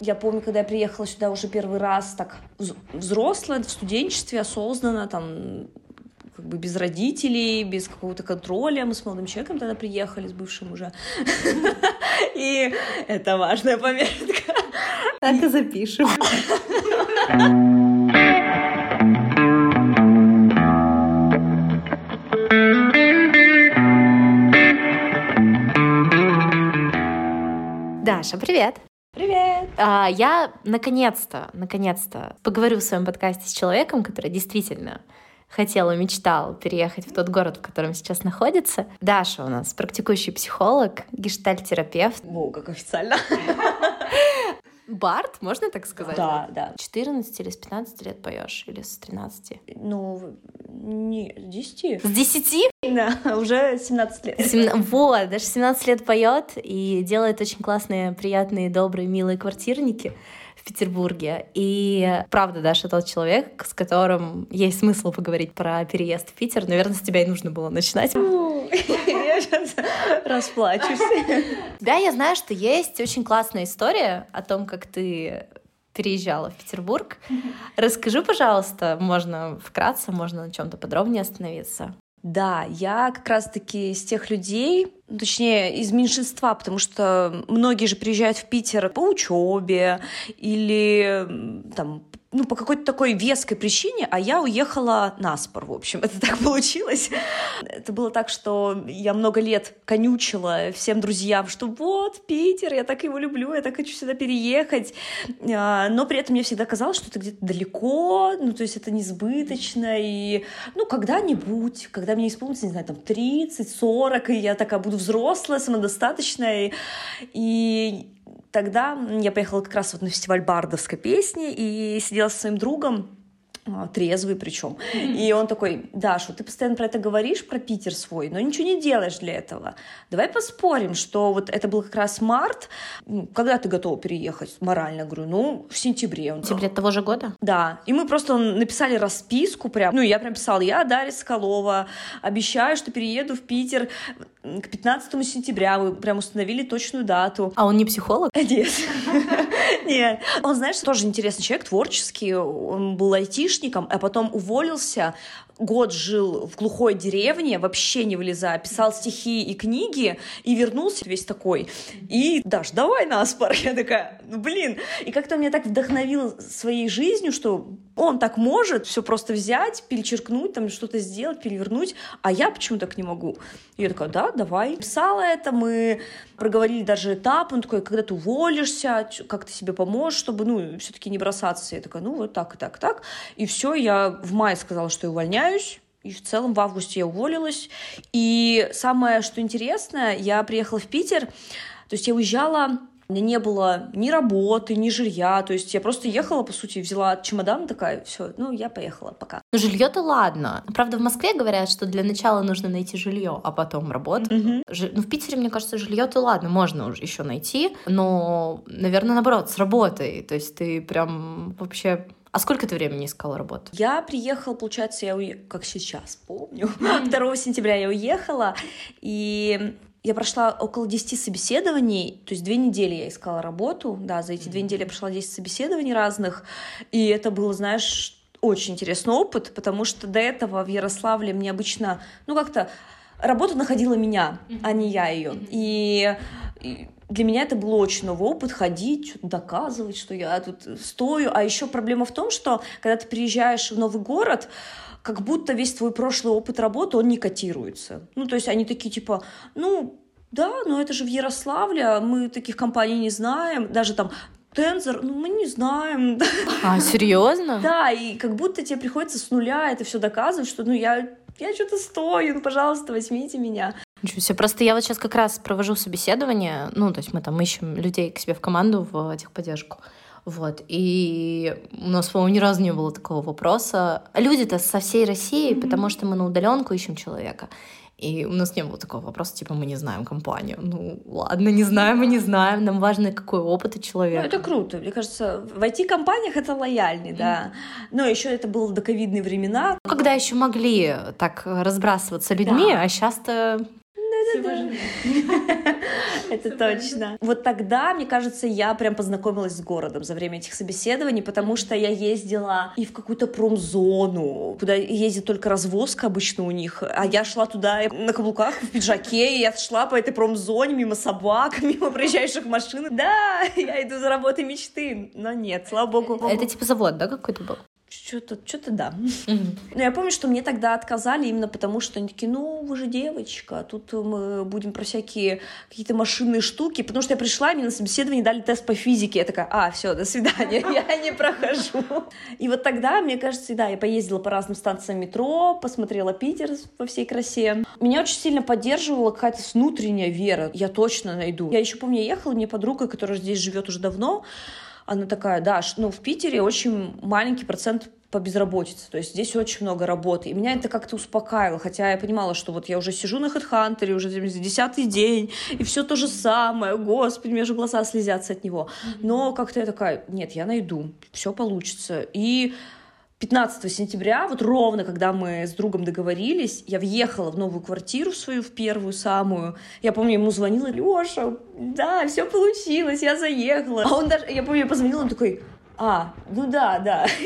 Я помню, когда я приехала сюда уже первый раз, так взрослая, в студенчестве, осознанно, там, как бы без родителей, без какого-то контроля. Мы с молодым человеком тогда приехали, с бывшим уже. И это важная пометка. Так и запишем. Даша, привет! А, я наконец-то, наконец-то поговорю в своем подкасте с человеком, который действительно хотел и мечтал переехать в тот город, в котором сейчас находится. Даша у нас практикующий психолог, гештальт-терапевт. Во, как официально. Бард, можно так сказать? Да, да. 14 или с 15 лет поешь? Или с 13? Ну, не, с 10. С 10? Да, уже 17 лет. 17, вот, даже 17 лет поет и делает очень классные, приятные, добрые, милые квартирники Петербурге. И правда, Даша тот человек, с которым есть смысл поговорить про переезд в Питер. Наверное, с тебя и нужно было начинать. Я сейчас расплачусь. Да, я знаю, что есть очень классная история о том, как ты переезжала в Петербург. Расскажи, пожалуйста, можно вкратце, можно на чем-то подробнее остановиться. Да, я как раз-таки из тех людей, точнее, из меньшинства, потому что многие же приезжают в Питер по учебе или там ну, по какой-то такой веской причине, а я уехала на спор, в общем. Это так получилось. Это было так, что я много лет конючила всем друзьям, что вот, Питер, я так его люблю, я так хочу сюда переехать. А, но при этом мне всегда казалось, что это где-то далеко, ну, то есть это несбыточно, и, ну, когда-нибудь, когда мне исполнится, не знаю, там, 30, 40, и я такая буду взрослая, самодостаточная, и тогда я поехала как раз вот на фестиваль бардовской песни и сидела со своим другом, а, трезвый причем. И он такой, Даша, ты постоянно про это говоришь, про Питер свой, но ничего не делаешь для этого. Давай поспорим, что вот это был как раз март. Когда ты готова переехать морально? Говорю, ну, в сентябре. В сентябре того же года? Да. И мы просто написали расписку прям. Ну, я прям писала, я Дарья Скалова, обещаю, что перееду в Питер к 15 сентября. Мы прям установили точную дату. А он не психолог? Нет. Нет. Он, знаешь, тоже интересный человек, творческий. Он был айтишник, айтишником, а потом уволился, год жил в глухой деревне, вообще не вылезая, писал стихи и книги, и вернулся весь такой. И, Даш, давай на спор. Я такая, ну блин. И как-то меня так вдохновил своей жизнью, что он так может все просто взять, перечеркнуть, там что-то сделать, перевернуть, а я почему так не могу? И я такая, да, давай. Писала это, мы проговорили даже этап, он такой, когда ты уволишься, как ты себе поможешь, чтобы, ну, все-таки не бросаться. Я такая, ну, вот так так так. И все, я в мае сказала, что я увольняюсь, и в целом в августе я уволилась. И самое, что интересно, я приехала в Питер, то есть я уезжала у меня не было ни работы, ни жилья. То есть я просто ехала, по сути, взяла чемодан такая, все, ну, я поехала, пока. Ну, жилье-то ладно. Правда, в Москве говорят, что для начала нужно найти жилье, а потом работать. Угу. Ж... Ну, в Питере, мне кажется, жилье-то ладно, можно уже еще найти. Но, наверное, наоборот, с работой. То есть ты прям вообще а сколько ты времени искала работу? Я приехала, получается, я уе... как сейчас помню, 2 сентября я уехала, и я прошла около 10 собеседований, то есть две недели я искала работу, да, за эти две недели я прошла 10 собеседований разных, и это было, знаешь, очень интересный опыт, потому что до этого в Ярославле мне обычно, ну, как-то работа находила меня, а не я ее. И, и для меня это был очень новый опыт ходить, доказывать, что я тут стою. А еще проблема в том, что когда ты приезжаешь в новый город, как будто весь твой прошлый опыт работы, он не котируется. Ну, то есть они такие типа, ну, да, но это же в Ярославле, а мы таких компаний не знаем, даже там Тензор, ну мы не знаем. А, серьезно? Да, и как будто тебе приходится с нуля это все доказывать, что ну я, я что-то стою, ну пожалуйста, возьмите меня. Ничего себе. Просто я вот сейчас как раз провожу собеседование, ну, то есть мы там ищем людей к себе в команду в техподдержку. Вот. И у нас, по-моему, ни разу не было такого вопроса. Люди-то со всей России, mm-hmm. потому что мы на удаленку ищем человека. И у нас не было такого вопроса, типа, мы не знаем компанию. Ну, ладно, не знаем, мы не знаем. Нам важно, какой опыт у человека. Ну, это круто. Мне кажется, в IT-компаниях это лояльнее, да. Но еще это было до ковидные времена. Когда еще могли так разбрасываться людьми, да. а сейчас-то Да-да-да. Это точно. Вот тогда, мне кажется, я прям познакомилась с городом за время этих собеседований, потому что я ездила и в какую-то промзону, куда ездит только развозка обычно у них, а я шла туда на каблуках в пиджаке, и я шла по этой промзоне мимо собак, мимо проезжающих машин. Да, я иду за работой мечты, но нет, слава богу. Это типа завод, да, какой-то был? Что-то, что-то да. Но я помню, что мне тогда отказали именно потому, что они такие, ну, вы же девочка, тут мы будем про всякие какие-то машинные штуки, потому что я пришла, мне на собеседование дали тест по физике, я такая, а, все, до свидания, я не прохожу. И вот тогда, мне кажется, да, я поездила по разным станциям метро, посмотрела Питер во всей красе. Меня очень сильно поддерживала какая-то внутренняя вера, я точно найду. Я еще помню, я ехала, мне подруга, которая здесь живет уже давно, она такая, да, ну, в Питере очень маленький процент по безработице, то есть здесь очень много работы. И меня это как-то успокаивало, хотя я понимала, что вот я уже сижу на HeadHunter, уже десятый день, и все то же самое, господи, у меня же глаза слезятся от него. Но как-то я такая, нет, я найду, все получится. И 15 сентября, вот ровно когда мы с другом договорились, я въехала в новую квартиру свою, в первую самую. Я помню, ему звонила, Леша, да, все получилось, я заехала. А он даже, я помню, я позвонила, он такой, а, ну да, да.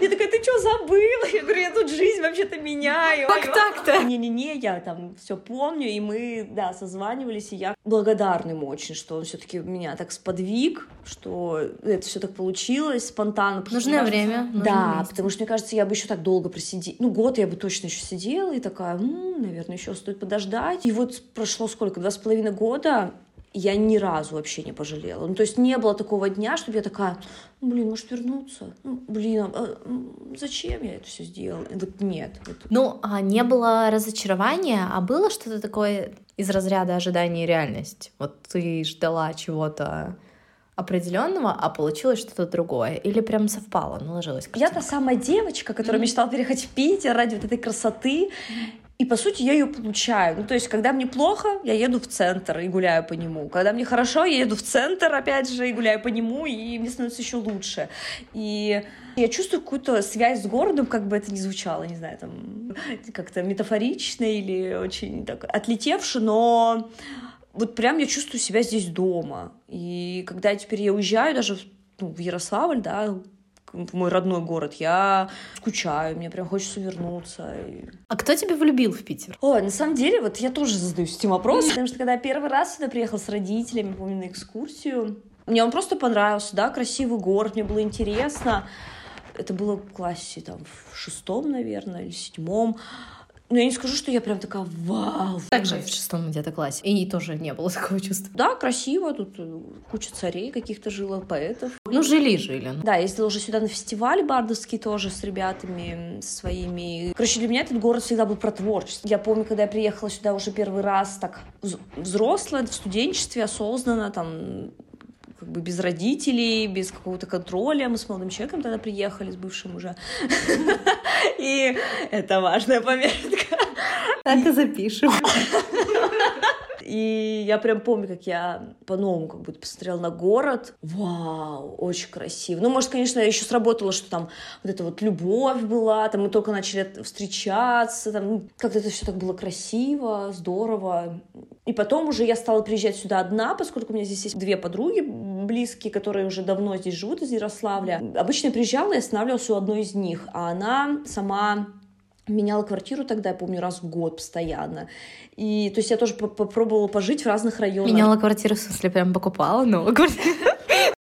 Я такая, ты что, забыла? Я говорю, я тут жизнь вообще-то меняю. Как так-то? Не-не-не, я там все помню, и мы, да, созванивались, и я благодарна ему очень, что он все-таки меня так сподвиг, что это все так получилось спонтанно. Нужное время. Да, потому что, мне кажется, я бы еще так долго просидела. Ну, год я бы точно еще сидела, и такая, наверное, еще стоит подождать. И вот прошло сколько, два с половиной года, я ни разу вообще не пожалела. Ну, то есть не было такого дня, чтобы я такая, ну, блин, может вернуться? Ну, блин, а, зачем я это все сделала? Вот нет. Вот. Ну, а не было разочарования, а было что-то такое из разряда ожидания и реальность? Вот ты ждала чего-то определенного, а получилось что-то другое? Или прям совпало, наложилось? Я та самая девочка, которая mm-hmm. мечтала переехать в Питер ради вот этой красоты. И, по сути, я ее получаю. Ну, то есть, когда мне плохо, я еду в центр и гуляю по нему. Когда мне хорошо, я еду в центр, опять же, и гуляю по нему, и мне становится еще лучше. И я чувствую какую-то связь с городом, как бы это ни звучало, не знаю, там, как-то метафорично или очень так отлетевше, но вот прям я чувствую себя здесь дома. И когда теперь я уезжаю даже ну, в Ярославль, да, в мой родной город, я скучаю, мне прям хочется вернуться. А кто тебя влюбил в Питер? О, на самом деле, вот я тоже задаюсь этим вопросом, потому что когда я первый раз сюда приехала с родителями, помню, на экскурсию, мне он просто понравился, да, красивый город, мне было интересно. Это было в классе там в шестом, наверное, или седьмом. Но я не скажу, что я прям такая вау. Также в шестом где-то классе. И тоже не было такого чувства. Да, красиво. Тут э, куча царей каких-то жило, поэтов. Ну, жили-жили. Да, я ездила уже сюда на фестиваль бардовский тоже с ребятами своими. Короче, для меня этот город всегда был про творчество. Я помню, когда я приехала сюда уже первый раз так взрослая, в студенчестве, осознанно, там как бы без родителей, без какого-то контроля. Мы с молодым человеком тогда приехали, с бывшим уже. И это важная пометка. Так и запишем. И я прям помню, как я по-новому как будто посмотрела на город. Вау, очень красиво. Ну, может, конечно, еще сработало, что там вот эта вот любовь была, там мы только начали встречаться, там ну, как-то это все так было красиво, здорово. И потом уже я стала приезжать сюда одна, поскольку у меня здесь есть две подруги близкие, которые уже давно здесь живут, из Ярославля. Обычно я приезжала и останавливалась у одной из них, а она сама меняла квартиру тогда, я помню, раз в год постоянно. И, то есть я тоже попробовала пожить в разных районах. Меняла квартиру, в смысле, прям покупала новую квартиру?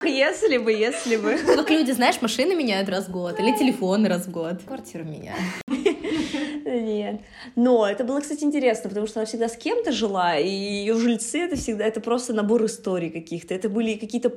Если бы, если бы. Как люди, знаешь, машины меняют раз в год, или телефоны раз в год. Квартиру меняют. Нет. Но это было, кстати, интересно, потому что она всегда с кем-то жила, и ее жильцы это всегда это просто набор историй каких-то. Это были какие-то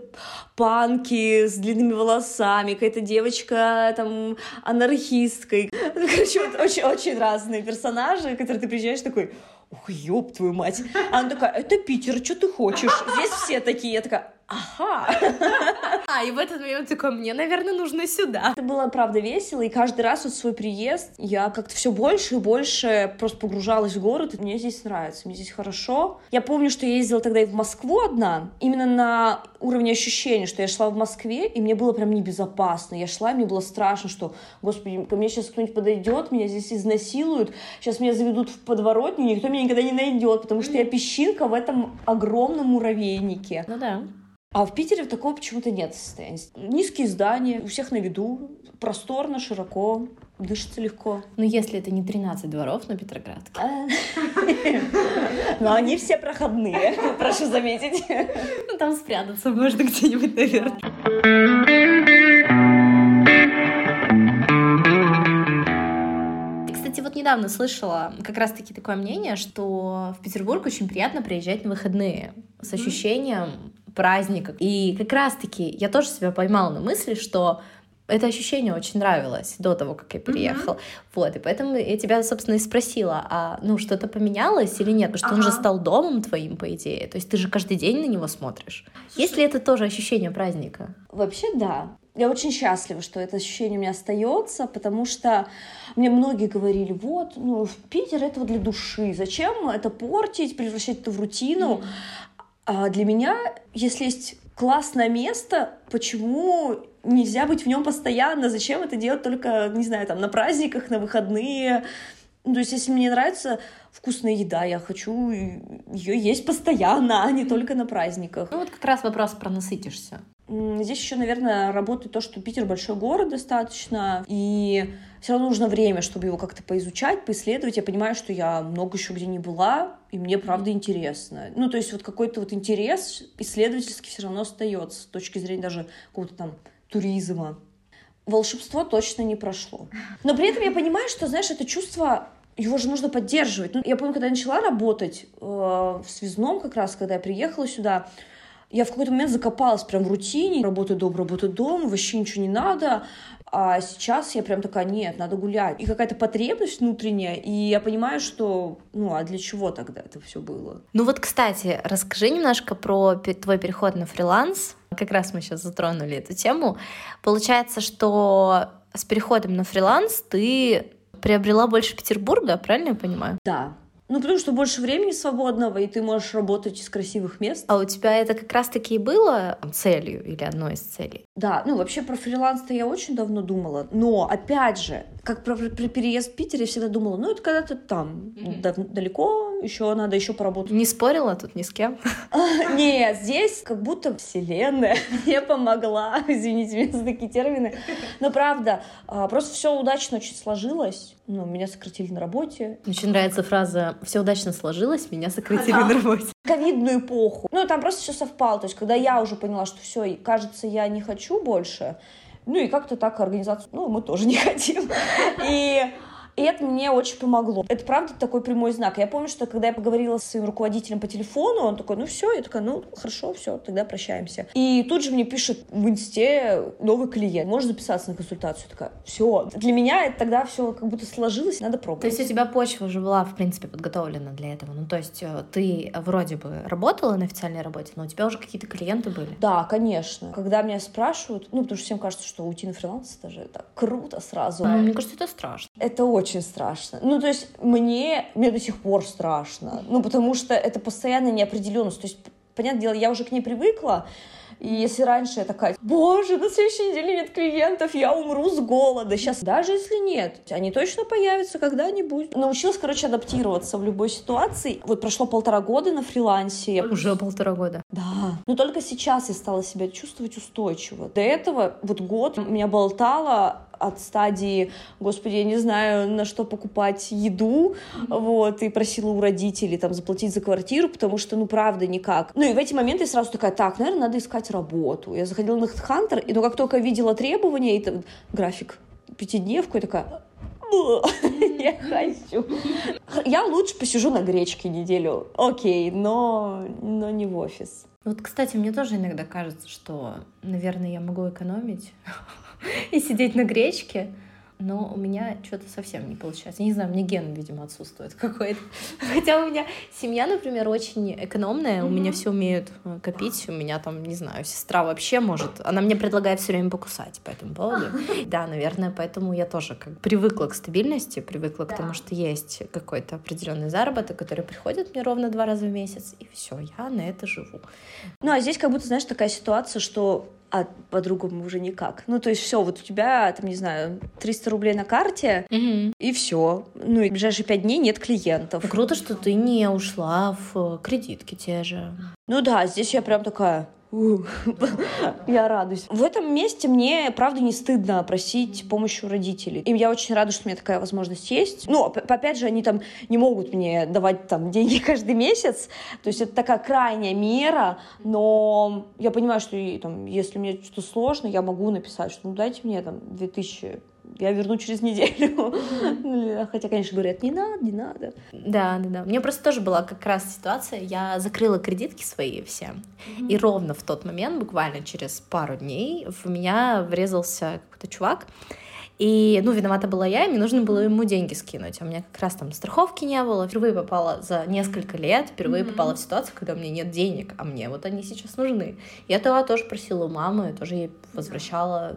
панки с длинными волосами, какая-то девочка там анархисткой. Ну, короче, вот очень, очень разные персонажи, которые ты приезжаешь такой, ух, ёб твою мать. А она такая, это Питер, что ты хочешь? Здесь все такие. Я такая, ага. А, и в этот момент такой, мне, наверное, нужно сюда. Это было, правда, весело, и каждый раз вот свой приезд я как-то все больше и больше просто погружалась в город, и мне здесь нравится, мне здесь хорошо. Я помню, что я ездила тогда и в Москву одна, именно на уровне ощущения, что я шла в Москве, и мне было прям небезопасно. Я шла, и мне было страшно, что, господи, ко мне сейчас кто-нибудь подойдет, меня здесь изнасилуют, сейчас меня заведут в подворотню, никто меня никогда не найдет, потому что я песчинка в этом огромном муравейнике. Ну да. А в Питере такого почему-то нет состояния. Низкие здания, у всех на виду, просторно, широко, дышится легко. Ну, если это не 13 дворов на Петроградке. А. Но они все проходные, прошу заметить. Ну, там спрятаться можно где-нибудь, наверное. Кстати, вот недавно слышала как раз-таки такое мнение, что в Петербург очень приятно приезжать на выходные с ощущением праздниках. И как раз-таки я тоже себя поймала на мысли, что это ощущение очень нравилось до того, как я переехала. Mm-hmm. Вот, и поэтому я тебя, собственно, и спросила, а ну что-то поменялось или нет? Потому что ага. он же стал домом твоим, по идее. То есть ты же каждый день на него смотришь. Слушай, Есть ли это тоже ощущение праздника? Вообще, да. Я очень счастлива, что это ощущение у меня остается, потому что мне многие говорили, вот, ну, Питер это вот для души, зачем это портить, превращать это в рутину? Mm. А для меня, если есть классное место, почему нельзя быть в нем постоянно? Зачем это делать только, не знаю, там, на праздниках, на выходные? Ну, то есть, если мне нравится вкусная еда, я хочу ее есть постоянно, а не только на праздниках. Ну, вот как раз вопрос про насытишься. Здесь еще, наверное, работает то, что Питер большой город достаточно, и все равно нужно время, чтобы его как-то поизучать, поисследовать. Я понимаю, что я много еще где не была, и мне правда интересно. Ну, то есть вот какой-то вот интерес исследовательский все равно остается с точки зрения даже какого-то там туризма. Волшебство точно не прошло. Но при этом я понимаю, что, знаешь, это чувство его же нужно поддерживать. Ну, я помню, когда я начала работать э, в связном как раз, когда я приехала сюда, я в какой-то момент закопалась прям в рутине, работа дом, работа дом, вообще ничего не надо. А сейчас я прям такая, нет, надо гулять. И какая-то потребность внутренняя, и я понимаю, что, ну, а для чего тогда это все было? Ну вот, кстати, расскажи немножко про твой переход на фриланс. Как раз мы сейчас затронули эту тему. Получается, что с переходом на фриланс ты приобрела больше Петербурга, правильно я понимаю? Да, ну, потому что больше времени свободного, и ты можешь работать из красивых мест. А у тебя это как раз-таки и было целью или одной из целей? Да, ну вообще про фриланс-то я очень давно думала, но опять же, как про, про переезд в Питер, я всегда думала, ну это когда-то там, mm-hmm. далеко, еще надо еще поработать. Не спорила тут ни с кем? Нет, здесь как будто вселенная мне помогла, извините меня за такие термины, но правда, а, просто все удачно очень сложилось, ну, меня сократили на работе. Мне очень нравится фраза «все удачно сложилось, меня сократили на работе». Ковидную эпоху. Ну, там просто все совпало, то есть когда я уже поняла, что все, кажется, я не хочу больше, ну и как-то так организацию, ну, мы тоже не хотим. И и это мне очень помогло. Это правда такой прямой знак. Я помню, что когда я поговорила с своим руководителем по телефону, он такой, ну все, я такая, ну хорошо, все, тогда прощаемся. И тут же мне пишет в инсте новый клиент, можешь записаться на консультацию? Я такая, все. Для меня это тогда все как будто сложилось, надо пробовать. То есть у тебя почва уже была, в принципе, подготовлена для этого? Ну то есть э, ты вроде бы работала на официальной работе, но у тебя уже какие-то клиенты были? Да, конечно. Когда меня спрашивают, ну потому что всем кажется, что уйти на фриланс, это же так круто сразу. Ну, мне кажется, это страшно. Это очень очень страшно. Ну, то есть мне, мне до сих пор страшно. Ну, потому что это постоянная неопределенность. То есть, понятное дело, я уже к ней привыкла, и если раньше я такая, боже, на следующей неделе нет клиентов, я умру с голода. Сейчас даже если нет, они точно появятся когда-нибудь. Научилась, короче, адаптироваться в любой ситуации. Вот прошло полтора года на фрилансе. Уже полтора года. Да. Но только сейчас я стала себя чувствовать устойчиво. До этого вот год меня болтало от стадии, господи, я не знаю, на что покупать еду, вот, и просила у родителей там заплатить за квартиру, потому что, ну, правда, никак. Ну, и в эти моменты я сразу такая, так, наверное, надо искать работу. Я заходила на HeadHunter, и ну, как только видела требования, и там график пятидневку, я такая, я хочу. Я лучше посижу на гречке неделю. Окей, но, но не в офис. Вот, кстати, мне тоже иногда кажется, что, наверное, я могу экономить и сидеть на гречке. но у меня что-то совсем не получается. Я не знаю, мне ген, видимо, отсутствует какой-то. Хотя у меня семья, например, очень экономная, у меня все умеют э, копить, у меня там, не знаю, сестра вообще может, она мне предлагает все время покусать по этому поводу. Да, наверное, поэтому я тоже как привыкла к стабильности, привыкла к тому, что есть какой-то определенный заработок, который приходит мне ровно два раза в месяц, и все, я на это живу. Ну, а здесь как будто, знаешь, такая ситуация, что а по-другому уже никак. Ну, то есть все, вот у тебя, там, не знаю, 300 рублей на карте, угу. и все. Ну, и в ближайшие пять дней нет клиентов. Круто, что ты не ушла в кредитки те же. Ну да, здесь я прям такая, я радуюсь. В этом месте мне, правда, не стыдно просить помощи у родителей. И я очень рада, что у меня такая возможность есть. Ну, опять же, они там не могут мне давать там деньги каждый месяц. То есть это такая крайняя мера, но я понимаю, что там, если мне что-то сложно, я могу написать, что ну дайте мне там 2000 я верну через неделю. Ну, хотя, конечно, говорят, не надо, не надо. Да, да, да. У меня просто тоже была как раз ситуация, я закрыла кредитки свои все, и ровно в тот момент, буквально через пару дней, в меня врезался какой-то чувак, и, ну, виновата была я, и мне нужно было ему деньги скинуть. А у меня как раз там страховки не было. Впервые попала за несколько лет, впервые mm-hmm. попала в ситуацию, когда у меня нет денег, а мне вот они сейчас нужны. Я тогда тоже просила у мамы, тоже ей возвращала.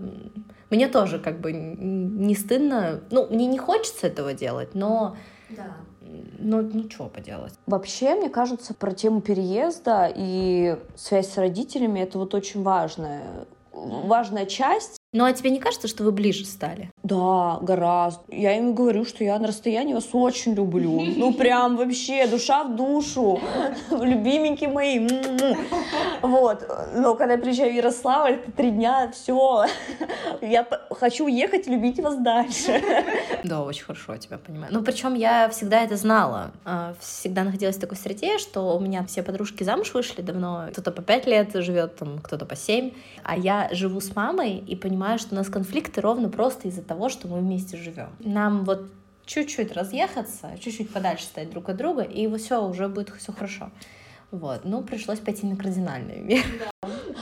Мне тоже как бы не стыдно. Ну, мне не хочется этого делать, но... Да. Ну, ну что поделать. Вообще, мне кажется, про тему переезда и связь с родителями это вот очень важная важная часть ну, а тебе не кажется, что вы ближе стали? Да, гораздо. Я им говорю, что я на расстоянии вас очень люблю. Ну, прям вообще, душа в душу. Любименькие мои. Вот. Но когда я приезжаю в Ярославль, это три дня, все. Я хочу уехать, любить вас дальше. Да, очень хорошо тебя понимаю. Ну, причем я всегда это знала. А, всегда находилась в такой среде, что у меня все подружки замуж вышли давно. Кто-то по пять лет живет, там, кто-то по семь. А я живу с мамой и понимаю, понимаю, что у нас конфликты ровно просто из-за того, что мы вместе живем. Нам вот чуть-чуть разъехаться, чуть-чуть подальше стать друг от друга, и все, уже будет все хорошо. Вот, ну, пришлось пойти на кардинальные меры.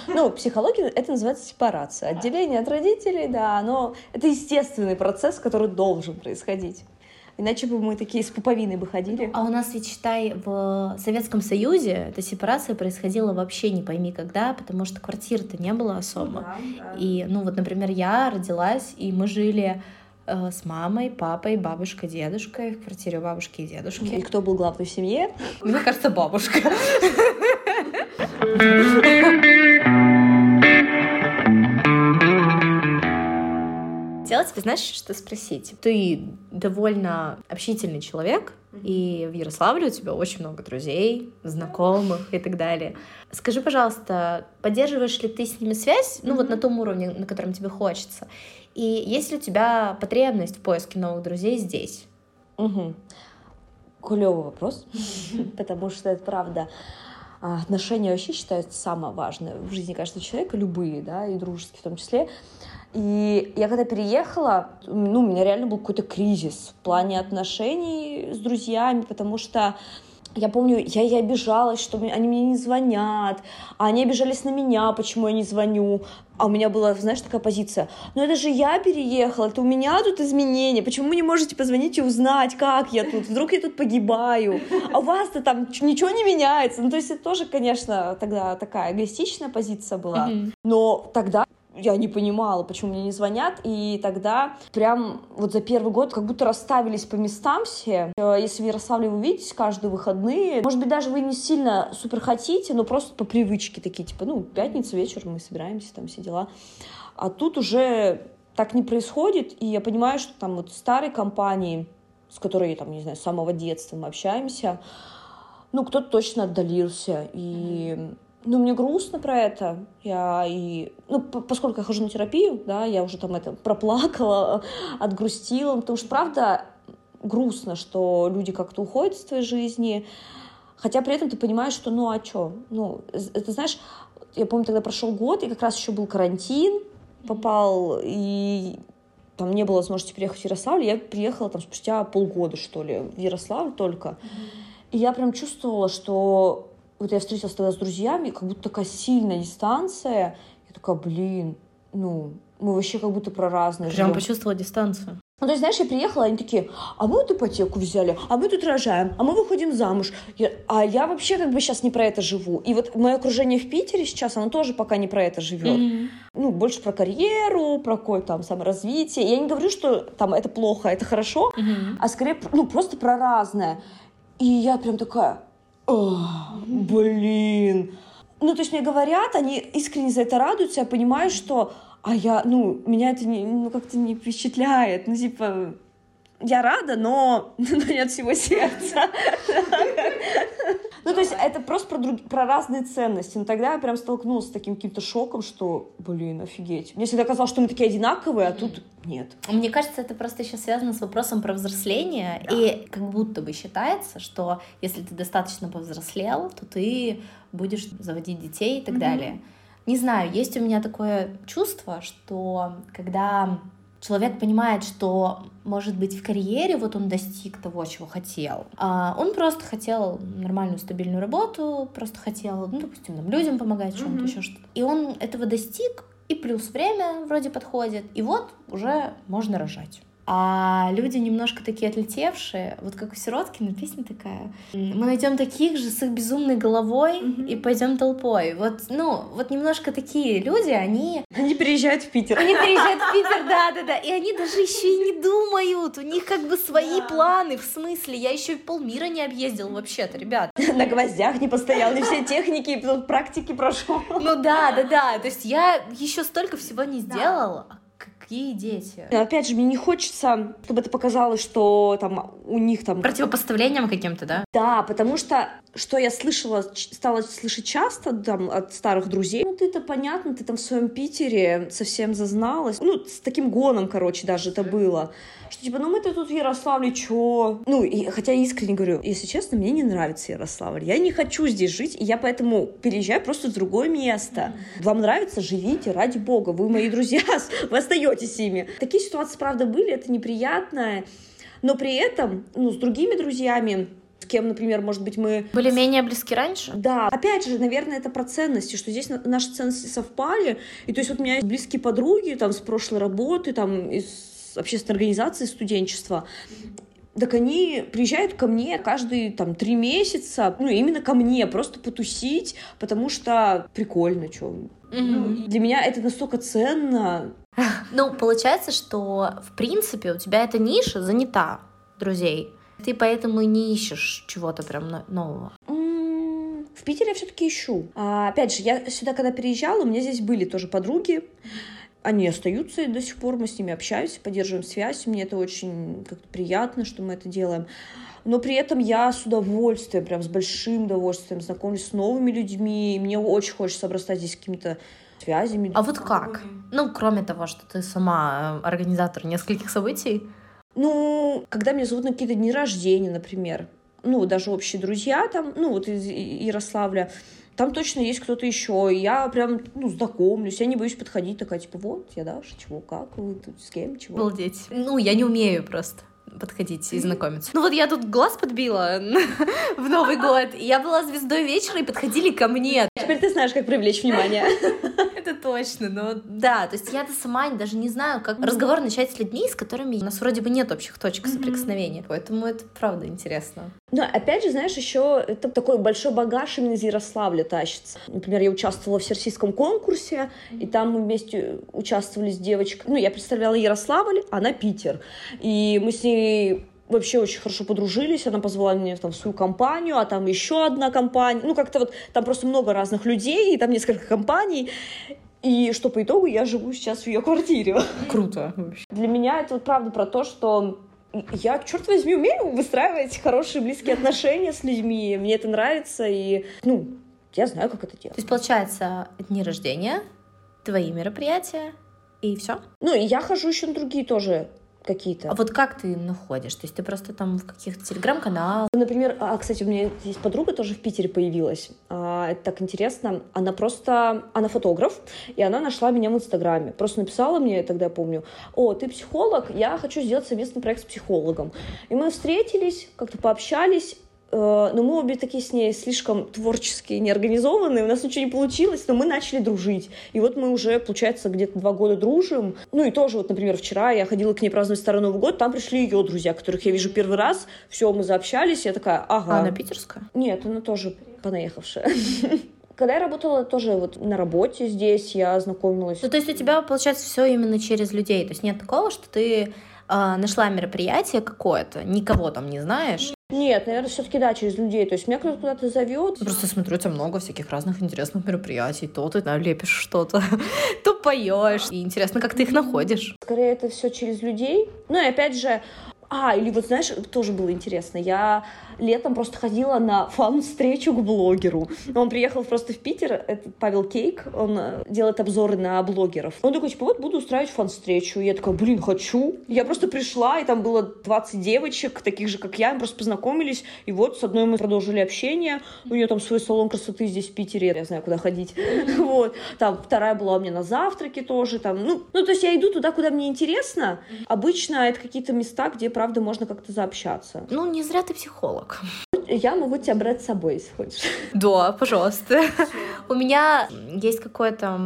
Ну, психология — это называется сепарация. Отделение от родителей, да, но это естественный процесс, который должен происходить. Иначе бы мы такие с пуповиной бы ходили. А у нас ведь, считай, в Советском Союзе эта сепарация происходила вообще не пойми когда, потому что квартиры-то не было особо. Да, да. И, ну вот, например, я родилась, и мы жили э, с мамой, папой, бабушкой, дедушкой в квартире у бабушки и дедушки. И кто был главный в семье? Мне кажется, бабушка. хотела тебя, знаешь, что спросить. Ты довольно общительный человек, и в Ярославле у тебя очень много друзей, знакомых и так далее. Скажи, пожалуйста, поддерживаешь ли ты с ними связь, ну вот на том уровне, на котором тебе хочется? И есть ли у тебя потребность в поиске новых друзей здесь? Угу. Клевый вопрос, потому что это правда. А, отношения вообще считаются самое важное в жизни каждого человека, любые, да, и дружеские в том числе. И я когда переехала, ну, у меня реально был какой-то кризис в плане отношений с друзьями, потому что я помню, я и обижалась, что они мне не звонят, а они обижались на меня, почему я не звоню. А у меня была, знаешь, такая позиция, ну это же я переехала, это у меня тут изменения, почему вы не можете позвонить и узнать, как я тут, вдруг я тут погибаю, а у вас-то там ничего не меняется. Ну то есть это тоже, конечно, тогда такая эгоистичная позиция была, но тогда я не понимала, почему мне не звонят, и тогда прям вот за первый год как будто расставились по местам все. Э, если в Ярославле вы видитесь каждые выходные, может быть, даже вы не сильно супер хотите, но просто по привычке такие, типа, ну, пятница вечер, мы собираемся, там все дела. А тут уже так не происходит, и я понимаю, что там вот старой компании, с которой, там, не знаю, с самого детства мы общаемся, ну, кто-то точно отдалился, и ну, мне грустно про это. Я и... Ну, поскольку я хожу на терапию, да, я уже там это проплакала, отгрустила, потому что, правда, грустно, что люди как-то уходят из твоей жизни, хотя при этом ты понимаешь, что ну а что? Ну, это знаешь, я помню, тогда прошел год, и как раз еще был карантин, попал, и там не было возможности приехать в Ярославль, я приехала там спустя полгода, что ли, в Ярославль только. Mm-hmm. И я прям чувствовала, что вот я встретилась тогда с друзьями, как будто такая сильная дистанция. Я такая, блин, ну, мы вообще как будто про разные. Прям почувствовала дистанцию. Ну, то есть, знаешь, я приехала, они такие, а мы вот ипотеку взяли, а мы тут рожаем, а мы выходим замуж. Я, а я вообще как бы сейчас не про это живу. И вот мое окружение в Питере сейчас, оно тоже пока не про это живет. Mm-hmm. Ну, больше про карьеру, про какое-то там саморазвитие. Я не говорю, что там это плохо, это хорошо, mm-hmm. а скорее, ну, просто про разное. И я прям такая, блин. Ну, то есть мне говорят, они искренне за это радуются, я понимаю, что а я, ну, меня это не, ну, как-то не впечатляет. Ну, типа, я рада, но, но не от всего сердца. Ну, то есть это просто про, друг... про разные ценности. Но тогда я прям столкнулась с таким каким-то шоком, что, блин, офигеть. Мне всегда казалось, что мы такие одинаковые, а тут нет. Мне кажется, это просто еще связано с вопросом про взросление. Да. И как будто бы считается, что если ты достаточно повзрослел, то ты будешь заводить детей и так mm-hmm. далее. Не знаю, есть у меня такое чувство, что когда человек понимает, что, может быть, в карьере вот он достиг того, чего хотел. А он просто хотел нормальную, стабильную работу, просто хотел, ну, допустим, там, людям помогать, чем-то, mm-hmm. еще что-то. И он этого достиг, и плюс время вроде подходит, и вот уже можно рожать. А люди немножко такие отлетевшие, вот как у Сироткина песня такая. Мы найдем таких же с их безумной головой mm-hmm. и пойдем толпой. Вот, ну, вот немножко такие люди, они... Они переезжают в Питер. Они переезжают в Питер, да, да, да. И они даже еще и не думают. У них как бы свои планы. В смысле, я еще и полмира не объездил вообще-то, ребят. На гвоздях не постоял, не все техники, практики прошел. Ну да, да, да. То есть я еще столько всего не сделал, какие дети. Опять же, мне не хочется, чтобы это показалось, что там у них там... Противопоставлением каким-то, да? Да, потому что, что я слышала, стала слышать часто там от старых друзей, ну ты-то понятно, ты там в своем Питере совсем зазналась. Ну, с таким гоном, короче, даже это было что типа, ну мы-то тут в Ярославле, чё? Ну, и, хотя я искренне говорю, если честно, мне не нравится Ярославль. Я не хочу здесь жить, и я поэтому переезжаю просто в другое место. Вам нравится, живите, ради бога, вы мои друзья, вы остаетесь ими. Такие ситуации, правда, были, это неприятно, но при этом, ну, с другими друзьями, с кем, например, может быть, мы... Были менее близки раньше? Да. Опять же, наверное, это про ценности, что здесь наши ценности совпали. И то есть вот у меня есть близкие подруги там с прошлой работы, там из общественной организации студенчества, так они приезжают ко мне каждые там три месяца, ну именно ко мне, просто потусить, потому что прикольно, что. Mm-hmm. Для меня это настолько ценно. Ну, получается, что в принципе у тебя эта ниша занята друзей. Ты поэтому не ищешь чего-то прям нового. В Питере я все-таки ищу. А, опять же, я сюда, когда переезжала, у меня здесь были тоже подруги они остаются и до сих пор, мы с ними общаемся, поддерживаем связь, мне это очень как-то приятно, что мы это делаем. Но при этом я с удовольствием, прям с большим удовольствием знакомлюсь с новыми людьми, и мне очень хочется обрастать здесь какими-то связями. А вот как? Ну, кроме того, что ты сама э, организатор нескольких событий. Ну, когда меня зовут на какие-то дни рождения, например, ну, даже общие друзья там, ну, вот из Ярославля, там точно есть кто-то еще, я прям, ну, знакомлюсь, я не боюсь подходить, такая, типа, вот, я Даша, чего, как вы тут, с кем, чего. Обалдеть. Ну, я не умею просто подходить и знакомиться. Ну вот я тут глаз подбила в Новый год, и я была звездой вечера, и подходили ко мне. Теперь ты знаешь, как привлечь внимание. Это точно, но да, то есть я-то сама даже не знаю, как разговор начать с людьми, с которыми у нас вроде бы нет общих точек соприкосновения, поэтому это правда интересно. Но опять же, знаешь, еще это такой большой багаж именно из Ярославля тащится. Например, я участвовала в всероссийском конкурсе, и там мы вместе участвовали с девочкой. Ну, я представляла Ярославль, она Питер. И мы с ней вообще очень хорошо подружились, она позвала меня там в свою компанию, а там еще одна компания, ну как-то вот там просто много разных людей, и там несколько компаний, и что по итогу я живу сейчас в ее квартире. Круто вообще. Для меня это вот правда про то, что я, черт возьми, умею выстраивать хорошие близкие отношения с людьми. Мне это нравится, и, ну, я знаю, как это делать. То есть, получается, дни рождения, твои мероприятия, и все? Ну, и я хожу еще на другие тоже какие-то. А вот как ты находишь? То есть ты просто там в каких-то телеграм-каналах? Например, а, кстати, у меня есть подруга тоже в Питере появилась. А, это так интересно. Она просто... Она фотограф, и она нашла меня в Инстаграме. Просто написала мне, тогда я помню, о, ты психолог, я хочу сделать совместный проект с психологом. И мы встретились, как-то пообщались, но мы обе такие с ней слишком творческие, неорганизованные, у нас ничего не получилось, но мы начали дружить. И вот мы уже, получается, где-то два года дружим. Ну и тоже, вот, например, вчера я ходила к ней праздновать Старый Новый год, там пришли ее друзья, которых я вижу первый раз, все, мы заобщались, я такая, ага. А она питерская? Нет, она тоже понаехавшая. Когда я работала тоже вот на работе здесь, я знакомилась. Ну, то есть у тебя, получается, все именно через людей. То есть нет такого, что ты э, нашла мероприятие какое-то, никого там не знаешь. Нет, наверное, все-таки да, через людей. То есть меня кто-то куда-то зовет. Просто смотрю, у тебя много всяких разных интересных мероприятий. То ты да, лепишь что-то, то поешь. И интересно, как ты их находишь. Скорее, это все через людей. Ну и опять же, а, или вот знаешь, тоже было интересно. Я летом просто ходила на фан-встречу к блогеру. Он приехал просто в Питер, это Павел Кейк, он э, делает обзоры на блогеров. Он такой, типа, вот буду устраивать фан-встречу. Я такая, блин, хочу. Я просто пришла, и там было 20 девочек, таких же, как я, мы просто познакомились, и вот с одной мы продолжили общение. У нее там свой салон красоты здесь, в Питере, я знаю, куда ходить. Вот. Там вторая была у меня на завтраке тоже. Там, ну, ну, то есть я иду туда, куда мне интересно. Обычно это какие-то места, где, правда, можно как-то заобщаться. Ну, не зря ты психолог. Я могу тебя брать с собой, если хочешь. Да, пожалуйста. У меня есть какое-то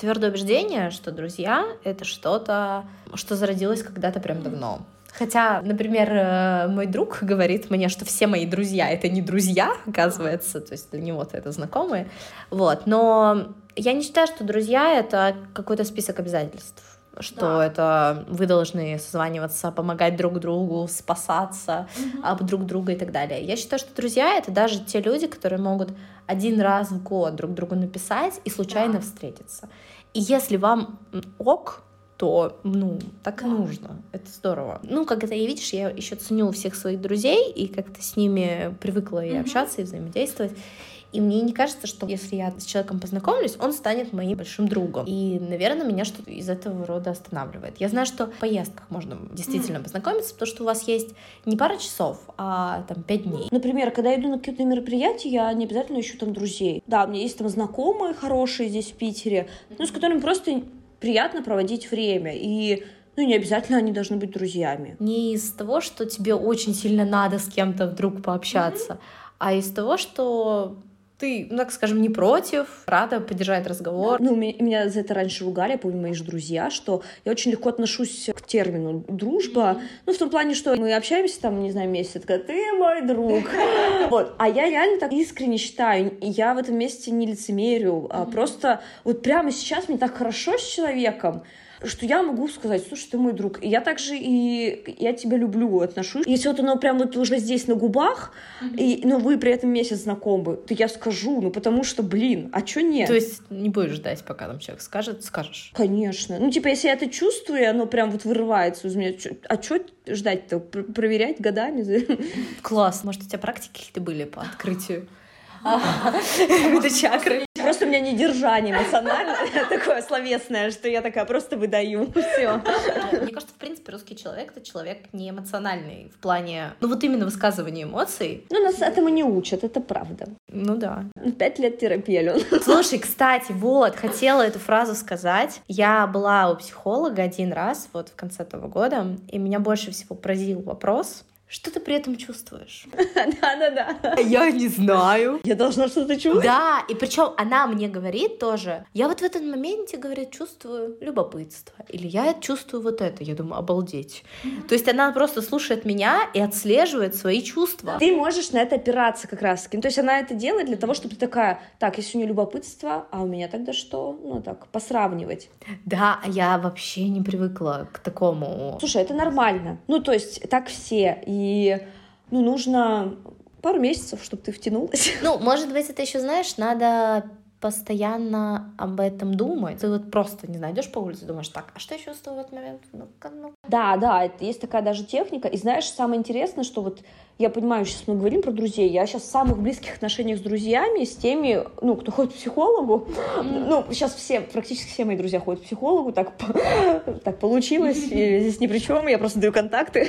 твердое убеждение, что друзья — это что-то, что зародилось когда-то прям давно. Хотя, например, э, мой друг говорит мне, что все мои друзья — это не друзья, оказывается, то есть для него-то это знакомые. Вот, но я не считаю, что друзья — это какой-то список обязательств что да. это вы должны созваниваться, помогать друг другу, спасаться угу. об друг друга и так далее. Я считаю, что друзья это даже те люди, которые могут один раз в год друг другу написать и случайно да. встретиться. И если вам ок, то, ну, так да. и нужно. Это здорово. Ну, как это, я видишь, я еще ценю всех своих друзей и как-то с ними привыкла и общаться, и взаимодействовать. И мне не кажется, что если я с человеком познакомлюсь, он станет моим большим другом. И, наверное, меня что-то из этого рода останавливает. Я знаю, что в поездках можно действительно познакомиться, потому что у вас есть не пара часов, а там пять дней. Например, когда я иду на какие-то мероприятия, я не обязательно ищу там друзей. Да, у меня есть там знакомые хорошие здесь в Питере, ну, с которыми просто приятно проводить время. И ну, не обязательно они должны быть друзьями. Не из того, что тебе очень сильно надо с кем-то вдруг пообщаться, mm-hmm. а из того, что ты, ну, так скажем, не против, рада поддержать разговор. Ну, меня, меня за это раньше ругали, я помню, мои же друзья, что я очень легко отношусь к термину дружба. Mm-hmm. Ну, в том плане, что мы общаемся там, не знаю, месяц, такая, ты мой друг. Вот. А я реально так искренне считаю, и я в этом месте не лицемерю, а просто вот прямо сейчас мне так хорошо с человеком, что я могу сказать, слушай, ты мой друг. И я также и я тебя люблю, отношусь. Если вот оно прям вот уже здесь на губах, mm-hmm. и, но вы при этом месяц знакомы, то я скажу, ну потому что, блин, а чё нет? То есть не будешь ждать, пока там человек скажет, скажешь? Конечно. Ну, типа, если я это чувствую, оно прям вот вырывается из меня, а чё ждать-то? Проверять годами? Класс. Может, у тебя практики какие-то были по открытию? какой чакры. Просто у меня не держание эмоциональное, такое словесное, что я такая просто выдаю. Все. Мне кажется, в принципе, русский человек — это человек не эмоциональный в плане, ну вот именно высказывания эмоций. Ну, нас этому не учат, это правда. Ну да. Пять лет терапии, Слушай, кстати, вот, хотела эту фразу сказать. Я была у психолога один раз, вот в конце этого года, и меня больше всего поразил вопрос, что ты при этом чувствуешь? Да-да-да. Я не знаю. Я должна что-то чувствовать. Да, и причем она мне говорит тоже, я вот в этот моменте, говорит, чувствую любопытство. Или я чувствую вот это. Я думаю, обалдеть. То есть она просто слушает меня и отслеживает свои чувства. Ты можешь на это опираться как раз. Ну, то есть она это делает для того, чтобы ты такая, так, если у нее любопытство, а у меня тогда что? Ну, так, посравнивать. Да, а я вообще не привыкла к такому. Слушай, это нормально. Ну, то есть так все. И и ну, нужно пару месяцев, чтобы ты втянулась. Ну, может быть, это еще, знаешь, надо постоянно об этом думать. Ты вот просто, не знаю, идешь по улице, думаешь, так, а что я чувствую в этот момент? ну ну Да, да, есть такая даже техника. И знаешь, самое интересное, что вот я понимаю, сейчас мы говорим про друзей, я сейчас в самых близких отношениях с друзьями, с теми, ну, кто ходит к психологу. Ну, сейчас все, практически все мои друзья ходят к психологу, так, так получилось, и здесь ни при чем, я просто даю контакты.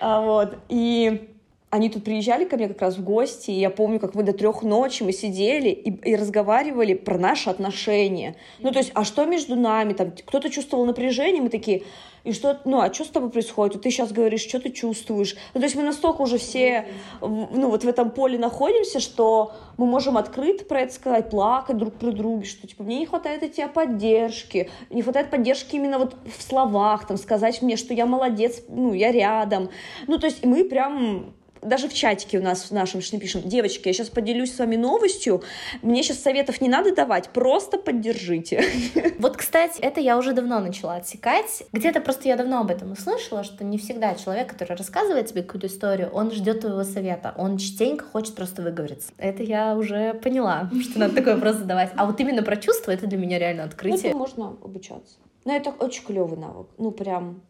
А, вот, и они тут приезжали ко мне как раз в гости, и я помню, как мы до трех ночи мы сидели и, и разговаривали про наши отношения. Ну, то есть, а что между нами? Там кто-то чувствовал напряжение, мы такие, и что, ну, а что с тобой происходит? Ты сейчас говоришь, что ты чувствуешь? Ну, то есть мы настолько уже все, ну, вот в этом поле находимся, что мы можем открыто про это сказать, плакать друг при друге, что, типа, мне не хватает от тебя поддержки, не хватает поддержки именно вот в словах, там, сказать мне, что я молодец, ну, я рядом. Ну, то есть мы прям даже в чатике у нас в нашем что пишем, девочки, я сейчас поделюсь с вами новостью, мне сейчас советов не надо давать, просто поддержите. Вот, кстати, это я уже давно начала отсекать. Где-то просто я давно об этом услышала, что не всегда человек, который рассказывает тебе какую-то историю, он ждет твоего совета, он частенько хочет просто выговориться. Это я уже поняла, что надо такой вопрос задавать. А вот именно про чувства, это для меня реально открытие. Это можно обучаться. Но это очень клевый навык. Ну, прям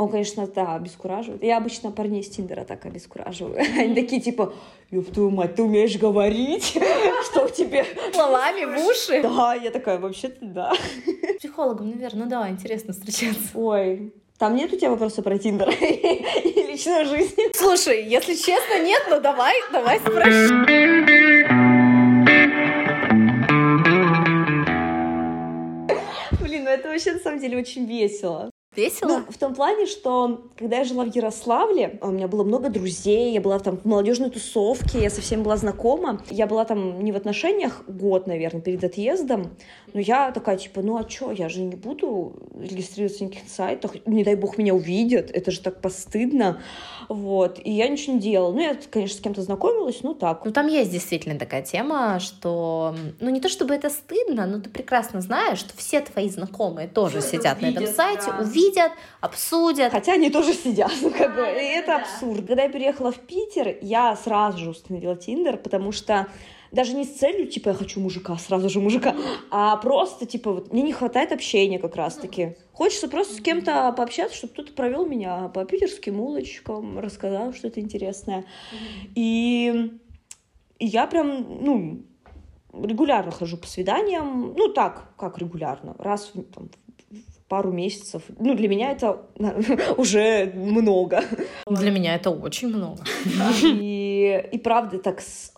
он, конечно, да, обескураживает. Я обычно парней с Тиндера так обескураживаю. Они такие, типа, ёб твою мать, ты умеешь говорить? Что в тебе? Словами в уши? Да, я такая, вообще-то да. Психологом, наверное, ну да, интересно встречаться. Ой, там нет у тебя вопроса про Тиндер и личную жизнь? Слушай, если честно, нет, но давай, давай спрошу. Блин, ну это вообще на самом деле очень весело. Весело? Ну, в том плане, что когда я жила в Ярославле, у меня было много друзей, я была там в молодежной тусовке, я со всеми была знакома. Я была там не в отношениях год, наверное, перед отъездом, но я такая, типа, ну а чё, я же не буду регистрироваться на никаких сайтах, не дай бог меня увидят, это же так постыдно, вот. И я ничего не делала. Ну, я, конечно, с кем-то знакомилась, ну так. Ну, там есть действительно такая тема, что, ну, не то чтобы это стыдно, но ты прекрасно знаешь, что все твои знакомые тоже все сидят увидят, на этом сайте, да. увидят, обсудят. Хотя они тоже сидят, ну, как бы, и это абсурд. Когда я переехала в Питер, я сразу же установила Тиндер, потому что даже не с целью, типа, я хочу мужика, сразу же мужика, а просто, типа, вот мне не хватает общения как раз-таки. Хочется просто с кем-то пообщаться, чтобы кто-то провел меня по питерским улочкам, рассказал что-то интересное. И, и я прям, ну, регулярно хожу по свиданиям, ну, так, как регулярно, раз там, пару месяцев. Ну, для меня это уже много. Для меня это очень много. И, и правда, так с,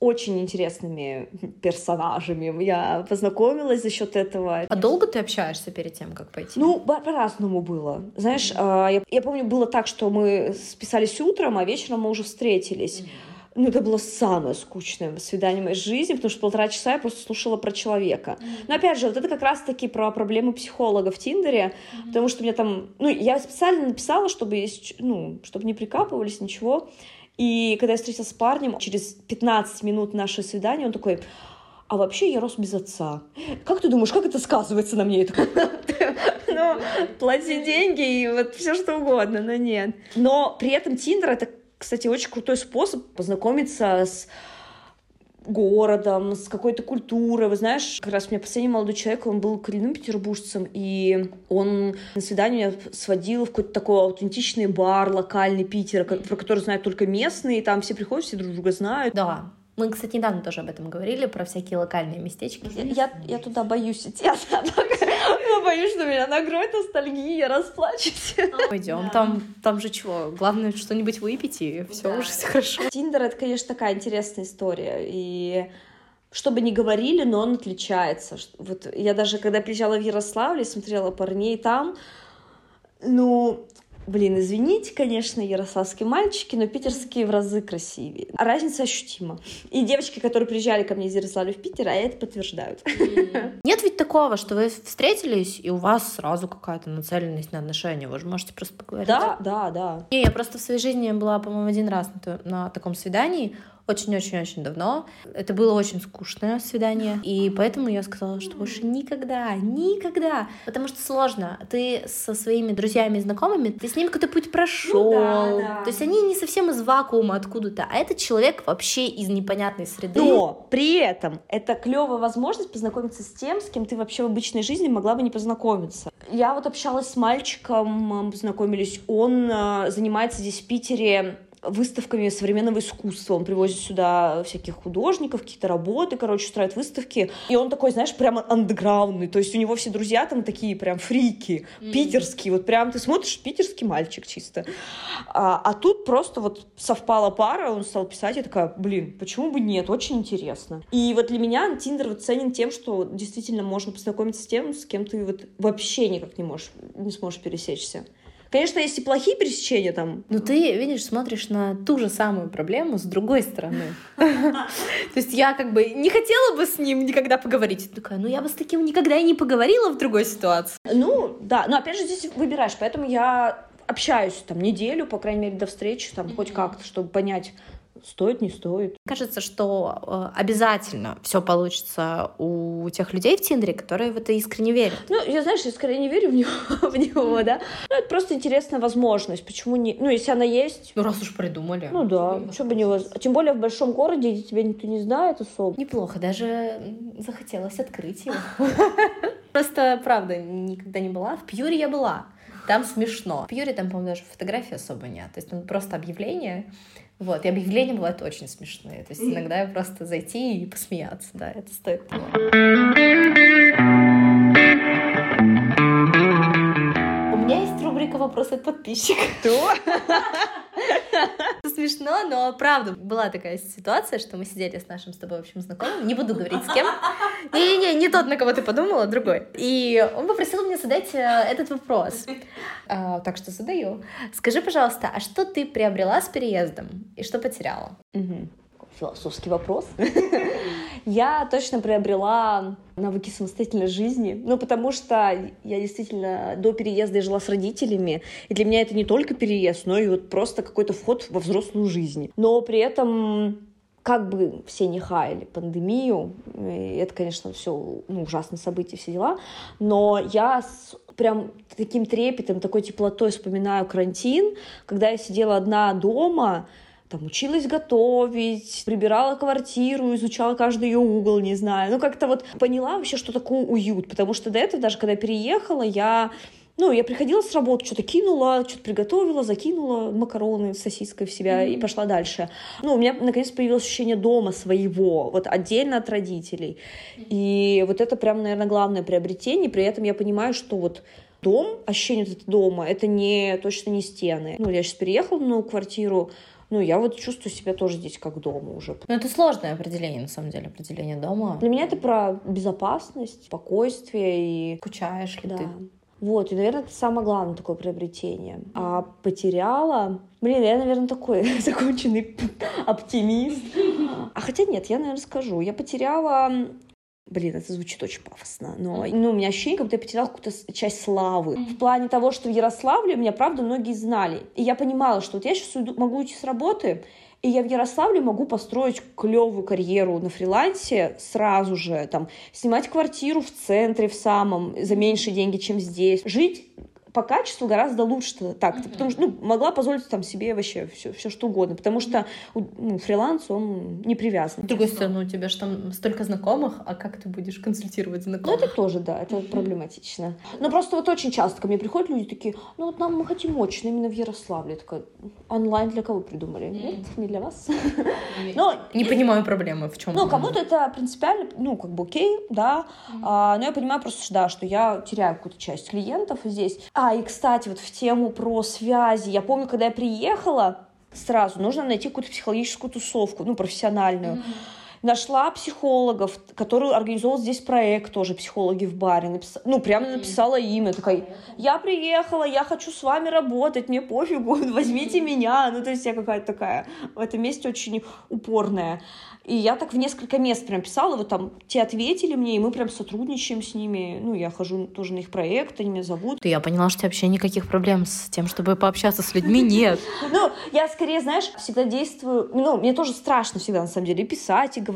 очень интересными персонажами. Я познакомилась за счет этого. А долго ты общаешься перед тем, как пойти? Ну, по-разному было. Знаешь, mm-hmm. я, я помню, было так, что мы списались утром, а вечером мы уже встретились. Mm-hmm. Ну, это было самое скучное свидание в моей жизни, потому что полтора часа я просто слушала про человека. Mm-hmm. Но опять же, вот это как раз-таки про проблемы психолога в Тиндере, mm-hmm. потому что мне там, ну, я специально написала, чтобы, ну, чтобы не прикапывались, ничего. И когда я встретилась с парнем, через 15 минут нашего свидания, он такой, а вообще я рос без отца. Как ты думаешь, как это сказывается на мне? Ну, плати деньги и вот все что угодно, но нет. Но при этом Тиндер — это, кстати, очень крутой способ познакомиться с городом, с какой-то культурой. Вы знаешь, как раз у меня последний молодой человек, он был коренным петербуржцем, и он на свидание сводил в какой-то такой аутентичный бар локальный Питера, про который знают только местные, и там все приходят, все друг друга знают. Да, мы, кстати, недавно тоже об этом говорили, про всякие локальные местечки. Я, я, я туда боюсь идти, я боюсь, что меня накроет ностальгия, я расплачусь. Пойдем, да. там, там же чего, главное что-нибудь выпить, и все да. уже хорошо. Тиндер — это, конечно, такая интересная история, и что бы ни говорили, но он отличается. Вот я даже, когда приезжала в Ярославль, смотрела парней там, ну, Блин, извините, конечно, ярославские мальчики, но питерские в разы красивее. А разница ощутима. И девочки, которые приезжали ко мне из Ярославля в Питер, а это подтверждают. Нет ведь такого, что вы встретились, и у вас сразу какая-то нацеленность на отношения. Вы же можете просто поговорить. Да, да, да. Не, я просто в своей жизни была, по-моему, один раз на, на таком свидании очень-очень-очень давно. Это было очень скучное свидание, и поэтому я сказала, что больше никогда, никогда, потому что сложно. Ты со своими друзьями и знакомыми, ты с ними какой-то путь прошел, ну, да, да. то есть они не совсем из вакуума откуда-то, а этот человек вообще из непонятной среды. Но при этом это клевая возможность познакомиться с тем, с кем ты вообще в обычной жизни могла бы не познакомиться. Я вот общалась с мальчиком, познакомились, он э, занимается здесь в Питере выставками современного искусства. Он привозит сюда всяких художников, какие-то работы, короче, устраивает выставки. И он такой, знаешь, прямо андеграундный. То есть у него все друзья там такие прям фрики, mm-hmm. питерские. Вот прям ты смотришь, питерский мальчик чисто. А, а тут просто вот совпала пара, он стал писать, я такая, блин, почему бы нет, очень интересно. И вот для меня Тиндер вот ценен тем, что действительно можно познакомиться с тем, с кем ты вот вообще никак не можешь, не сможешь пересечься. Конечно, есть и плохие пересечения там. Но ты, видишь, смотришь на ту же самую проблему с другой стороны. То есть я как бы не хотела бы с ним никогда поговорить. Такая, ну я бы с таким никогда и не поговорила в другой ситуации. Ну, да, но опять же здесь выбираешь, поэтому я общаюсь там неделю, по крайней мере, до встречи, там хоть как-то, чтобы понять, стоит, не стоит. Кажется, что э, обязательно все получится у тех людей в Тиндере, которые в это искренне верят. Ну, я, знаешь, искренне не верю в него, в него да. Ну, это просто интересная возможность. Почему не... Ну, если она есть... Ну, раз уж придумали. Ну, да. Что бы не воз... Тем более в большом городе, где тебя никто не знает особо. Неплохо. Даже захотелось открыть его. Просто, правда, никогда не была. В Пьюре я была. Там смешно. В Пьюре там, по-моему, даже фотографий особо нет. То есть там просто объявление, вот, и объявления бывают очень смешные. То есть иногда просто зайти и посмеяться, да, это стоит того. У меня есть рубрика «Вопросы от подписчиков». Что? Смешно, но правда, была такая ситуация, что мы сидели с нашим с тобой общим знакомым, не буду говорить с кем. Не-не-не, не тот, на кого ты подумала, другой. И он попросил меня задать э, этот вопрос. А, так что задаю. Скажи, пожалуйста, а что ты приобрела с переездом и что потеряла? Угу философский вопрос. Я точно приобрела навыки самостоятельной жизни. Ну, потому что я действительно до переезда жила с родителями, и для меня это не только переезд, но и вот просто какой-то вход во взрослую жизнь. Но при этом как бы все не хаяли пандемию, это, конечно, все ну, ужасное событие, все дела, но я с прям таким трепетом, такой теплотой вспоминаю карантин, когда я сидела одна дома, там училась готовить, прибирала квартиру, изучала каждый ее угол, не знаю. Ну, как-то вот поняла вообще, что такое уют, потому что до этого, даже когда я переехала, я ну, я приходила с работы, что-то кинула, что-то приготовила, закинула макароны с сосиской в себя mm-hmm. и пошла дальше. Ну, у меня, наконец, появилось ощущение дома своего, вот отдельно от родителей. Mm-hmm. И вот это прям, наверное, главное приобретение. При этом я понимаю, что вот дом, ощущение вот дома, это не, точно не стены. Ну, я сейчас переехала в новую квартиру, ну, я вот чувствую себя тоже здесь как дома уже. Ну, это сложное определение, на самом деле, определение дома. Для меня это про безопасность, спокойствие и... Скучаешь ли да. ты? Вот, и, наверное, это самое главное такое приобретение. А потеряла... Блин, я, наверное, такой законченный оптимист. А хотя нет, я, наверное, скажу. Я потеряла Блин, это звучит очень пафосно, но ну, у меня ощущение, как будто я потеряла какую-то часть славы. В плане того, что в Ярославле меня, правда, многие знали. И я понимала, что вот я сейчас уйду, могу уйти с работы, и я в Ярославле могу построить клевую карьеру на фрилансе сразу же, там, снимать квартиру в центре в самом, за меньшие деньги, чем здесь, жить по качеству гораздо лучше так-то, mm-hmm. потому что, ну, могла позволить там себе вообще все, все что угодно, потому что ну, фриланс, он не привязан. С другой стороны, у тебя же там столько знакомых, а как ты будешь консультировать знакомых? Ну, это тоже, да, это mm-hmm. проблематично. Но просто вот очень часто ко мне приходят люди такие, ну, вот нам мы хотим очно именно в Ярославле. Я такая, онлайн для кого придумали? Mm-hmm. Нет, не для вас. Но, не понимаю проблемы, в чем. Ну, кому-то это принципиально, ну, как бы окей, да, а, но я понимаю просто, да, что я теряю какую-то часть клиентов здесь. А и, кстати, вот в тему про связи. Я помню, когда я приехала, сразу нужно найти какую-то психологическую тусовку, ну, профессиональную. Mm-hmm. Нашла психологов, которые организовал здесь проект тоже «Психологи в баре». Напис... Ну, прямо написала имя. Такая, я приехала, я хочу с вами работать, мне пофигу, возьмите меня. Ну, то есть я какая-то такая в этом месте очень упорная. И я так в несколько мест прям писала, вот там те ответили мне, и мы прям сотрудничаем с ними. Ну, я хожу тоже на их проект, они меня зовут. Ты, я поняла, что вообще никаких проблем с тем, чтобы пообщаться с людьми, нет. Ну, я скорее, знаешь, всегда действую... Ну, мне тоже страшно всегда, на самом деле, писать, и говорить.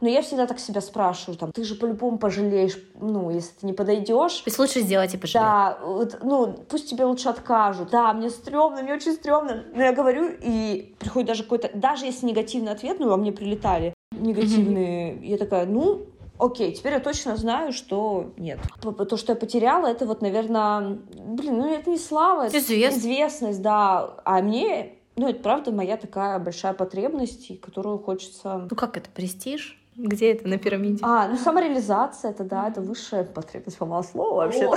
Но я всегда так себя спрашиваю, там, ты же по-любому пожалеешь, ну, если ты не подойдешь. То есть лучше сделать и пожалеть. Да, вот, ну, пусть тебе лучше откажут. Да, мне стрёмно, мне очень стрёмно. Но я говорю, и приходит даже какой-то... Даже если негативный ответ, ну, во мне прилетали негативные. Mm-hmm. Я такая, ну, окей, теперь я точно знаю, что нет. То, что я потеряла, это вот, наверное, блин, ну это не слава, это Извест. известность, да. А мне Ну, это правда моя такая большая потребность, которую хочется... Ну как это, престиж? Где это на пирамиде? А, ну самореализация, это да, это высшая потребность по маслу вообще.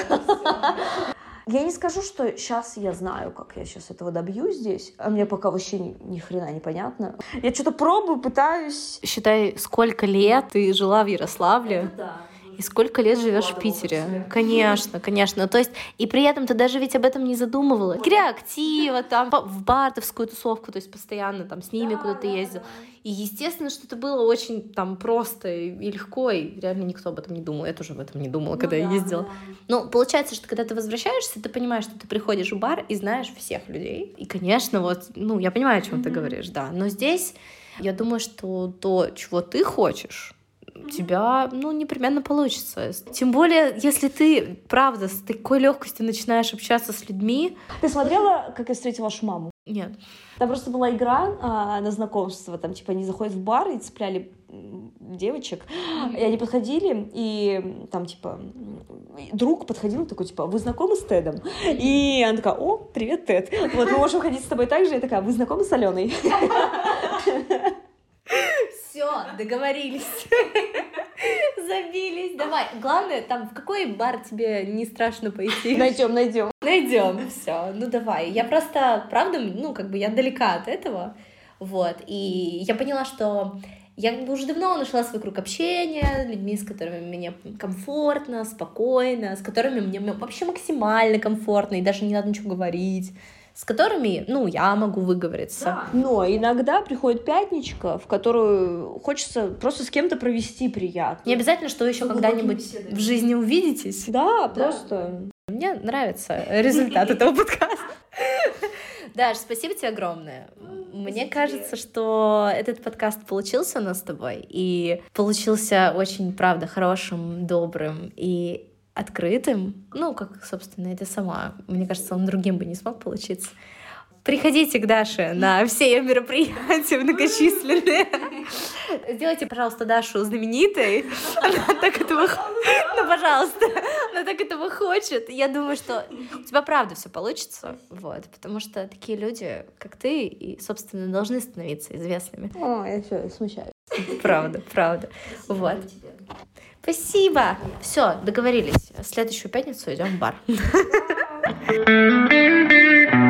Я не скажу, что сейчас я знаю, как я сейчас этого добью здесь, а мне пока вообще ни, ни хрена не понятно. Я что-то пробую, пытаюсь. Считай, сколько лет ты жила в Ярославле. Это да. И сколько лет живешь в Питере? Конечно, конечно. То есть, и при этом ты даже ведь об этом не задумывала. Креатива, там, в бартовскую тусовку, то есть постоянно там с ними куда-то ездил. И естественно, что это было очень там просто и легко, и реально никто об этом не думал. Я тоже об этом не думала, когда ну, я ездила. Да. Но получается, что когда ты возвращаешься, ты понимаешь, что ты приходишь в бар и знаешь всех людей. И, конечно, вот, ну, я понимаю, о чем mm-hmm. ты говоришь, да. Но здесь я думаю, что то, чего ты хочешь, у тебя, ну, непременно получится. Тем более, если ты, правда, с такой легкостью начинаешь общаться с людьми. Ты смотрела, как я встретила вашу маму? Нет. Там просто была игра а, на знакомство. Там, типа, они заходят в бар и цепляли девочек, и они подходили, и там, типа, друг подходил такой, типа, вы знакомы с Тедом? И она такая, о, привет, Тед. Вот, мы можем ходить с тобой так же. Я такая, вы знакомы с Аленой? Все, договорились. Забились. Давай. Главное, там в какой бар тебе не страшно пойти? Найдем, найдем. Найдем. Все. Ну давай. Я просто, правда, ну, как бы я далека от этого. Вот. И я поняла, что я уже давно нашла свой круг общения, людьми, с которыми мне комфортно, спокойно, с которыми мне вообще максимально комфортно, и даже не надо ничего говорить с которыми, ну, я могу выговориться. Да. Но иногда приходит пятничка, в которую хочется просто с кем-то провести приятно. Не обязательно, что вы еще когда-нибудь в жизни увидитесь. Да, просто. Мне нравится результат этого подкаста. Даш, спасибо тебе огромное. Мне кажется, что этот подкаст получился у нас с тобой, и получился очень, правда, хорошим, добрым и открытым, ну, как, собственно, это сама. Мне кажется, он другим бы не смог получиться. Приходите к Даше на все ее мероприятия многочисленные. Сделайте, пожалуйста, Дашу знаменитой. Она так этого... Ну, пожалуйста. Она так этого хочет. Я думаю, что у тебя правда все получится. Вот. Потому что такие люди, как ты, и, собственно, должны становиться известными. О, я все смущаюсь. Правда, правда. Вот. Спасибо. Все, договорились. В следующую пятницу идем в бар.